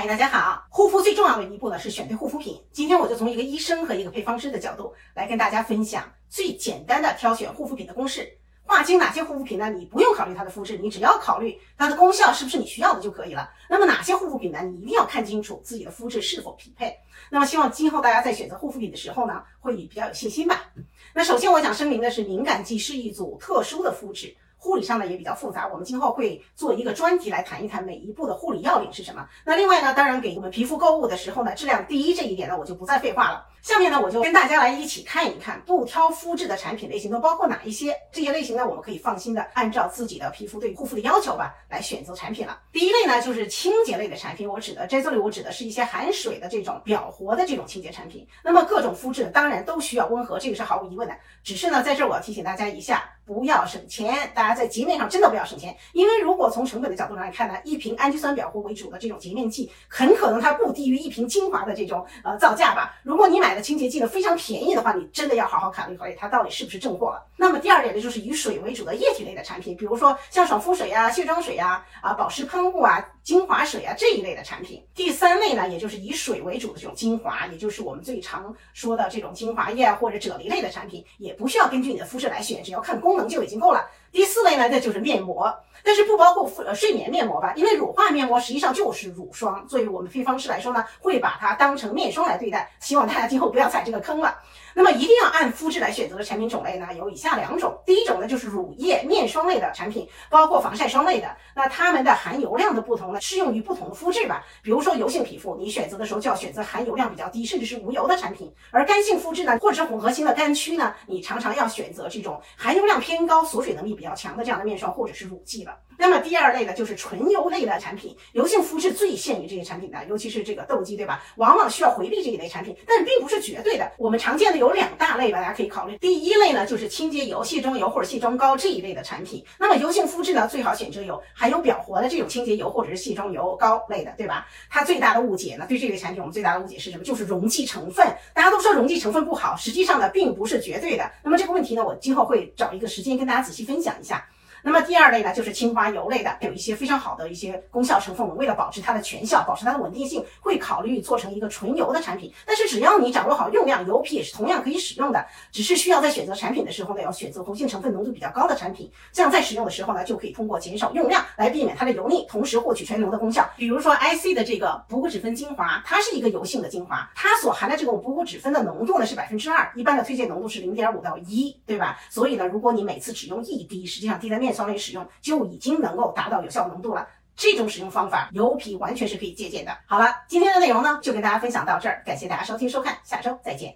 嗨，大家好！护肤最重要的一步呢是选对护肤品。今天我就从一个医生和一个配方师的角度来跟大家分享最简单的挑选护肤品的公式。划清哪些护肤品呢？你不用考虑它的肤质，你只要考虑它的功效是不是你需要的就可以了。那么哪些护肤品呢？你一定要看清楚自己的肤质是否匹配。那么希望今后大家在选择护肤品的时候呢，会比较有信心吧。那首先我想声明的是，敏感肌是一组特殊的肤质。护理上呢也比较复杂，我们今后会做一个专题来谈一谈每一步的护理要领是什么。那另外呢，当然给我们皮肤购物的时候呢，质量第一这一点呢，我就不再废话了。下面呢，我就跟大家来一起看一看不挑肤质的产品类型都包括哪一些。这些类型呢，我们可以放心的按照自己的皮肤对护肤的要求吧来选择产品了。第一类呢，就是清洁类的产品，我指的在这里我指的是一些含水的这种表活的这种清洁产品。那么各种肤质当然都需要温和，这个是毫无疑问的。只是呢，在这儿我要提醒大家一下。不要省钱，大家在洁面上真的不要省钱，因为如果从成本的角度上来看呢，一瓶氨基酸表活为主的这种洁面剂，很可能它不低于一瓶精华的这种呃造价吧。如果你买的清洁剂呢非常便宜的话，你真的要好好考虑考虑它到底是不是正货了。那么第二点呢，就是以水为主的液体类的产品，比如说像爽肤水呀、卸妆水呀、啊保湿喷雾啊、精华水啊这一类的产品。第三类呢，也就是以水为主的这种精华，也就是我们最常说的这种精华液或者啫喱类的产品，也不需要根据你的肤质来选，只要看功。能就已经够了。第四类呢，那就是面膜，但是不包括呃睡眠面膜吧，因为乳化面膜实际上就是乳霜，作为我们配方师来说呢，会把它当成面霜来对待。希望大家今后不要踩这个坑了。那么一定要按肤质来选择的产品种类呢，有以下两种。第一种呢，就是乳液面霜类的产品，包括防晒霜类的。那它们的含油量的不同呢，适用于不同的肤质吧。比如说油性皮肤，你选择的时候就要选择含油量比较低，甚至是无油的产品。而干性肤质呢，或者是混合型的干区呢，你常常要选择这种含油量偏高、锁水能力比较强的这样的面霜或者是乳剂了。那么第二类呢，就是纯油类的产品，油性肤质最限于这些产品的，尤其是这个痘肌，对吧？往往需要回避这一类产品，但并不是绝对的。我们常见的有两大类吧，大家可以考虑。第一类呢，就是清洁油、卸妆油或者卸妆膏这一类的产品。那么油性肤质呢，最好选择有含有表活的这种清洁油或者是卸妆油膏类的，对吧？它最大的误解呢，对这类产品我们最大的误解是什么？就是溶剂成分。大家都说溶剂成分不好，实际上呢，并不是绝对的。那么这个问题呢，我今后会找一个时间跟大家仔细分享一下。那么第二类呢，就是精华油类的，有一些非常好的一些功效成分。我们为了保持它的全效，保持它的稳定性，会考虑做成一个纯油的产品。但是只要你掌握好用量，油皮也是同样可以使用的。只是需要在选择产品的时候呢，要选择活性成分浓度比较高的产品。这样在使用的时候呢，就可以通过减少用量来避免它的油腻，同时获取全油的功效。比如说 IC 的这个补骨脂分精华，它是一个油性的精华，它所含的这种补骨脂分的浓度呢是百分之二，一般的推荐浓度是零点五到一，对吧？所以呢，如果你每次只用一滴，实际上滴在面霜类使用。就已经能够达到有效浓度了。这种使用方法，油皮完全是可以借鉴的。好了，今天的内容呢，就跟大家分享到这儿，感谢大家收听收看，下周再见。